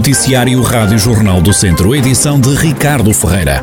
Noticiário Rádio Jornal do Centro, edição de Ricardo Ferreira.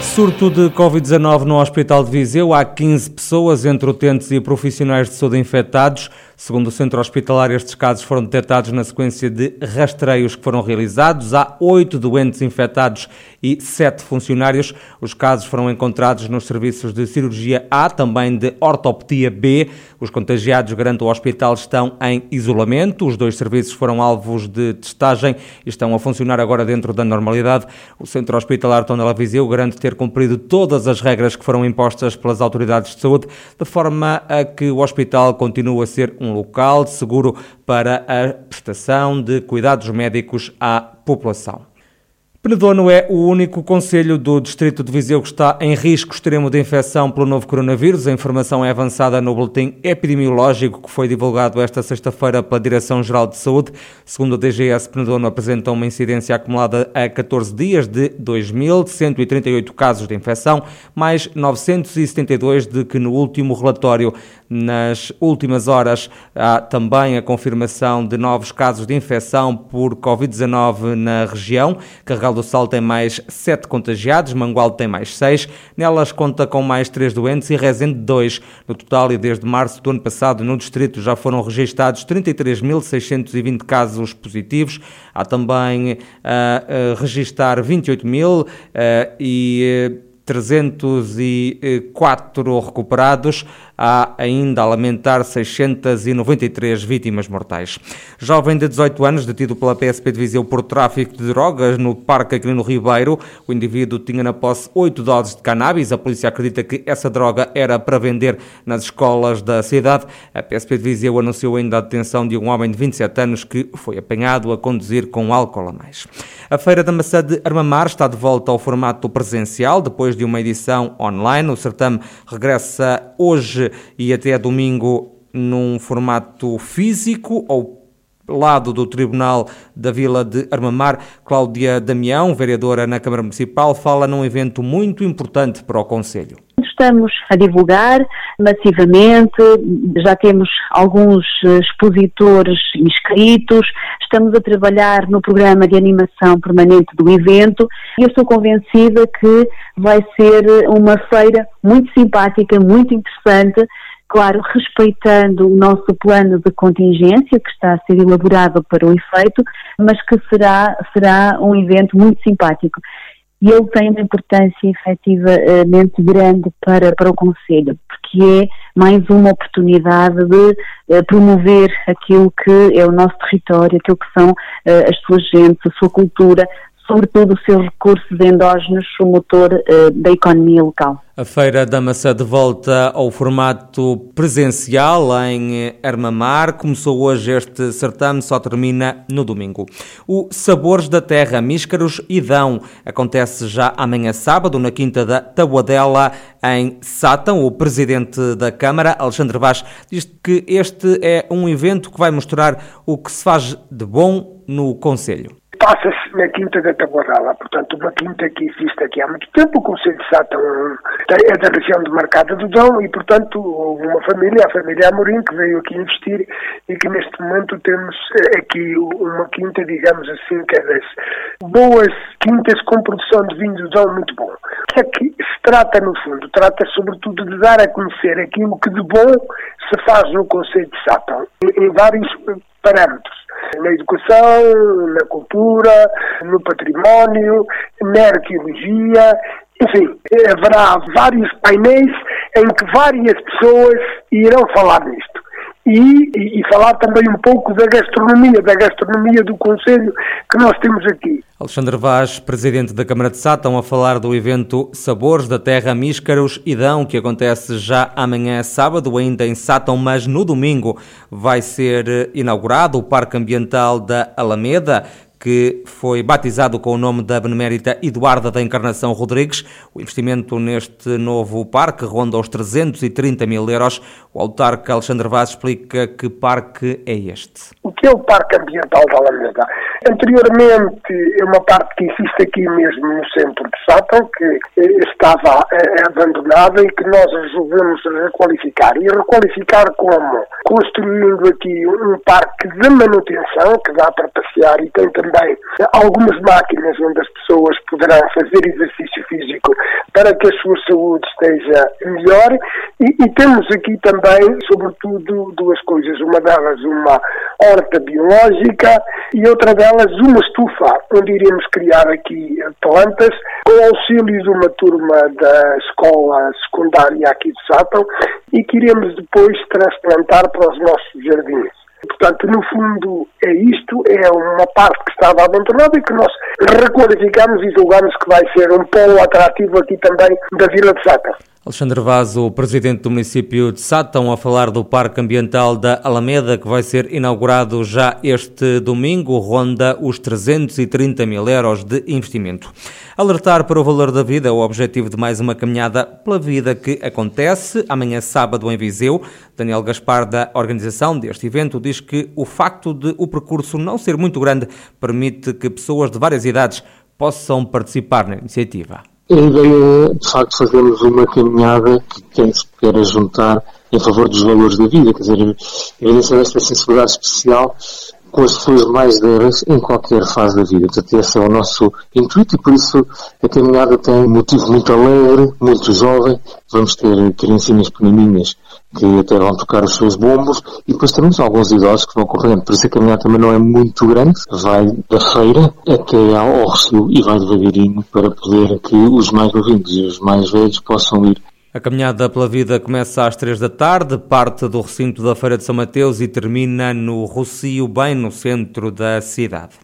Surto de Covid-19 no Hospital de Viseu. Há 15 pessoas, entre utentes e profissionais de saúde infectados. Segundo o centro hospitalar, estes casos foram detectados na sequência de rastreios que foram realizados. Há oito doentes infectados e sete funcionários. Os casos foram encontrados nos serviços de cirurgia A, também de ortopedia B. Os contagiados, garante o hospital, estão em isolamento. Os dois serviços foram alvos de testagem e estão a funcionar agora dentro da normalidade. O centro hospitalar Tondela Viseu garante ter cumprido todas as regras que foram impostas pelas autoridades de saúde, de forma a que o hospital continue a ser um local seguro para a prestação de cuidados médicos à população. Penedono é o único conselho do Distrito de Viseu que está em risco extremo de infecção pelo novo coronavírus. A informação é avançada no boletim epidemiológico que foi divulgado esta sexta-feira pela Direção-Geral de Saúde. Segundo a DGS, Penedono apresenta uma incidência acumulada a 14 dias de 2.138 casos de infecção, mais 972 de que no último relatório. Nas últimas horas há também a confirmação de novos casos de infecção por Covid-19 na região. Do Sal tem mais 7 contagiados, Mangualde tem mais 6, Nelas conta com mais 3 doentes e Rezende 2. No total, e desde março do ano passado, no distrito já foram registados 33.620 casos positivos. Há também a uh, uh, registar 28 mil uh, e 304 recuperados há ainda a lamentar 693 vítimas mortais. Jovem de 18 anos, detido pela PSP de Viseu por tráfico de drogas no Parque Aquilino Ribeiro. O indivíduo tinha na posse 8 doses de cannabis. A polícia acredita que essa droga era para vender nas escolas da cidade. A PSP de Viseu anunciou ainda a detenção de um homem de 27 anos que foi apanhado a conduzir com álcool a mais. A Feira da Maçã de Armamar está de volta ao formato presencial depois de uma edição online. O certame regressa hoje e até domingo num formato físico ou lado do Tribunal da Vila de Armamar. Cláudia Damião, vereadora na Câmara Municipal, fala num evento muito importante para o Conselho. Estamos a divulgar massivamente, já temos alguns expositores inscritos, estamos a trabalhar no programa de animação permanente do evento e eu estou convencida que vai ser uma feira muito simpática, muito interessante, claro, respeitando o nosso plano de contingência que está a ser elaborado para o efeito, mas que será, será um evento muito simpático. E ele tem uma importância efetivamente grande para, para o Conselho, porque é mais uma oportunidade de uh, promover aquilo que é o nosso território, aquilo que são uh, as suas gentes, a sua cultura, sobretudo os seus recursos endógenos, o motor uh, da economia local. A Feira da Maçã de volta ao formato presencial em Armamar. Começou hoje este certame, só termina no domingo. O Sabores da Terra, Míscaros e Dão, acontece já amanhã sábado, na Quinta da Tabuadela, em Sátão. O presidente da Câmara, Alexandre Vaz, diz que este é um evento que vai mostrar o que se faz de bom no Conselho passa-se na Quinta da Taborrala, portanto, uma quinta que existe aqui há muito tempo. O Conselho de Sátão é da região de Marcada do Dão e, portanto, uma família, a família Amorim, que veio aqui investir e que neste momento temos eh, aqui uma quinta, digamos assim, que é das boas quintas com produção de vinho do Dão muito bom. O que é que se trata, no fundo? Trata, sobretudo, de dar a conhecer aquilo que de bom se faz no Conselho de Sátão, em vários parâmetros na educação, na cultura, no património, na arqueologia, enfim, haverá vários painéis em que várias pessoas irão falar nisto. E, e, falar também um pouco da gastronomia, da gastronomia do Conselho que nós temos aqui. Alexandre Vaz, presidente da Câmara de Sá, estão a falar do evento Sabores da Terra Míscaros e Dão, que acontece já amanhã sábado, ainda em Sátão, mas no domingo vai ser inaugurado o Parque Ambiental da Alameda, que foi batizado com o nome da benemérita Eduarda da Encarnação Rodrigues. O investimento neste novo parque ronda os 330 mil euros. O autarca Alexandre Vaz explica que parque é este. O que é o Parque Ambiental da Alameda? Anteriormente é uma parte que existe aqui mesmo no centro de Sátão, que estava eh, abandonada e que nós resolvemos requalificar. E requalificar como? Construindo aqui um parque de manutenção que dá para passear e tem também algumas máquinas onde as pessoas poderão fazer exercício físico para que a sua saúde esteja melhor. E, e temos aqui também, sobretudo, duas coisas. Uma delas, uma horta biológica e outra delas, uma estufa, onde iremos criar aqui plantas com auxílio de uma turma da escola secundária aqui de Sátão e que iremos depois transplantar para os nossos jardins. Portanto, no fundo, é isto, é uma parte que estava abandonada e que nós requalificamos e julgamos que vai ser um polo atrativo aqui também da Vila de Sátão. Alexandre Vaz, o presidente do município de Sátão, a falar do Parque Ambiental da Alameda, que vai ser inaugurado já este domingo, ronda os 330 mil euros de investimento. Alertar para o valor da vida é o objetivo de mais uma caminhada pela vida que acontece amanhã sábado em Viseu. Daniel Gaspar, da organização deste evento, diz que o facto de o percurso não ser muito grande permite que pessoas de várias idades possam participar na iniciativa. A ideia de facto, fazermos uma caminhada que quem se queira juntar em favor dos valores da vida, quer dizer, evidenciar esta sensibilidade especial com as pessoas mais velhas em qualquer fase da vida. Portanto, esse é o nosso intuito e por isso a caminhada tem um motivo muito alegre, muito jovem. Vamos ter criancinhas pequenininhas que até vão tocar os seus bombos e depois temos alguns idosos que vão correndo. Por isso a caminhada também não é muito grande. Vai da feira até ao Recio e vai devagarinho para poder que os mais novinhos e os mais velhos possam ir a caminhada pela vida começa às três da tarde, parte do recinto da Feira de São Mateus e termina no Rocio, bem no centro da cidade.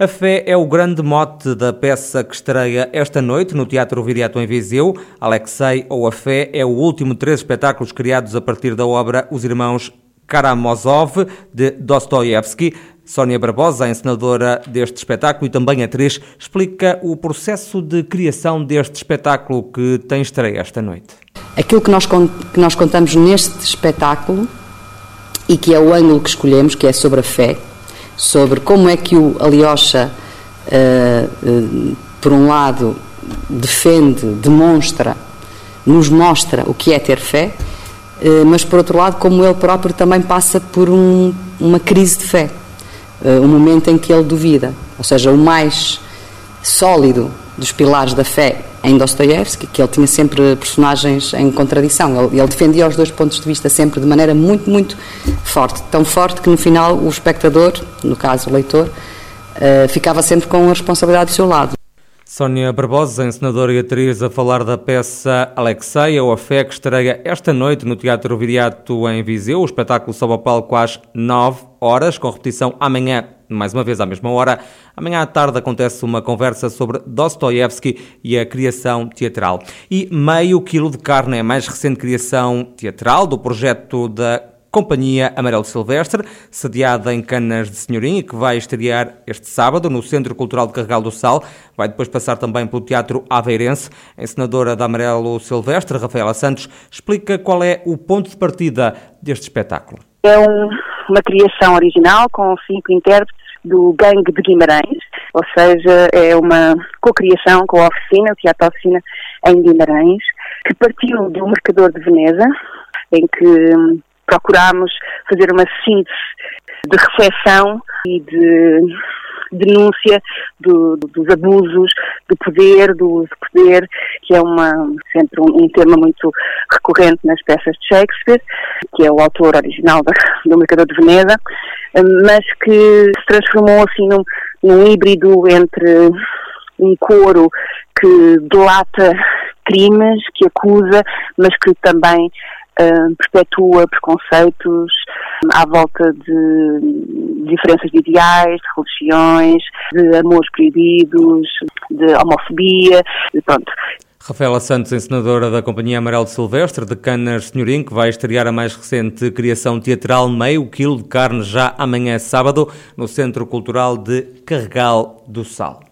A fé é o grande mote da peça que estreia esta noite no Teatro Viriato em Viseu. Alexei ou A Fé é o último de três espetáculos criados a partir da obra Os Irmãos Karamazov, de Dostoevsky. Sónia Barbosa, a encenadora deste espetáculo e também atriz, explica o processo de criação deste espetáculo que tem estreia esta noite. Aquilo que nós, que nós contamos neste espetáculo e que é o ângulo que escolhemos, que é sobre a fé, sobre como é que o Alyosha, uh, uh, por um lado, defende, demonstra, nos mostra o que é ter fé, uh, mas por outro lado, como ele próprio também passa por um, uma crise de fé, um momento em que ele duvida, ou seja, o mais sólido dos pilares da fé em Dostoiévski, que ele tinha sempre personagens em contradição. Ele, ele, defendia os dois pontos de vista sempre de maneira muito, muito forte. Tão forte que no final o espectador, no caso o leitor, uh, ficava sempre com a responsabilidade do seu lado. Sónia Barbosa, encenadora e atriz, a falar da peça Alexeia, ou a fé, que estreia esta noite no Teatro Viriato em Viseu. O espetáculo sobe ao palco às 9 horas, com repetição amanhã, mais uma vez à mesma hora. Amanhã à tarde acontece uma conversa sobre Dostoevsky e a criação teatral. E Meio Quilo de Carne é a mais recente criação teatral do projeto da Companhia Amarelo Silvestre, sediada em Canas de Senhorim, que vai estrear este sábado no Centro Cultural de Carregal do Sal. Vai depois passar também pelo Teatro Aveirense. A encenadora da Amarelo Silvestre, Rafaela Santos, explica qual é o ponto de partida deste espetáculo. É um, uma criação original com cinco intérpretes do Gangue de Guimarães, ou seja, é uma cocriação com a oficina, o Teatro Oficina em Guimarães, que partiu do Mercador de Veneza, em que procurámos fazer uma síntese de reflexão e de denúncia do, dos abusos do poder, do uso de poder, que é uma, sempre um, um, tema muito recorrente nas peças de Shakespeare, que é o autor original da, do Mercador de Veneza, mas que se transformou assim num, num híbrido entre um coro que delata crimes, que acusa, mas que também perpetua preconceitos à volta de diferenças de ideais, de religiões, de amores proibidos, de homofobia, pronto. Rafaela Santos, encenadora da Companhia Amarelo de Silvestre, de Canas Senhorim, que vai estrear a mais recente criação teatral Meio Quilo de Carne já amanhã sábado, no Centro Cultural de Carregal do Sal.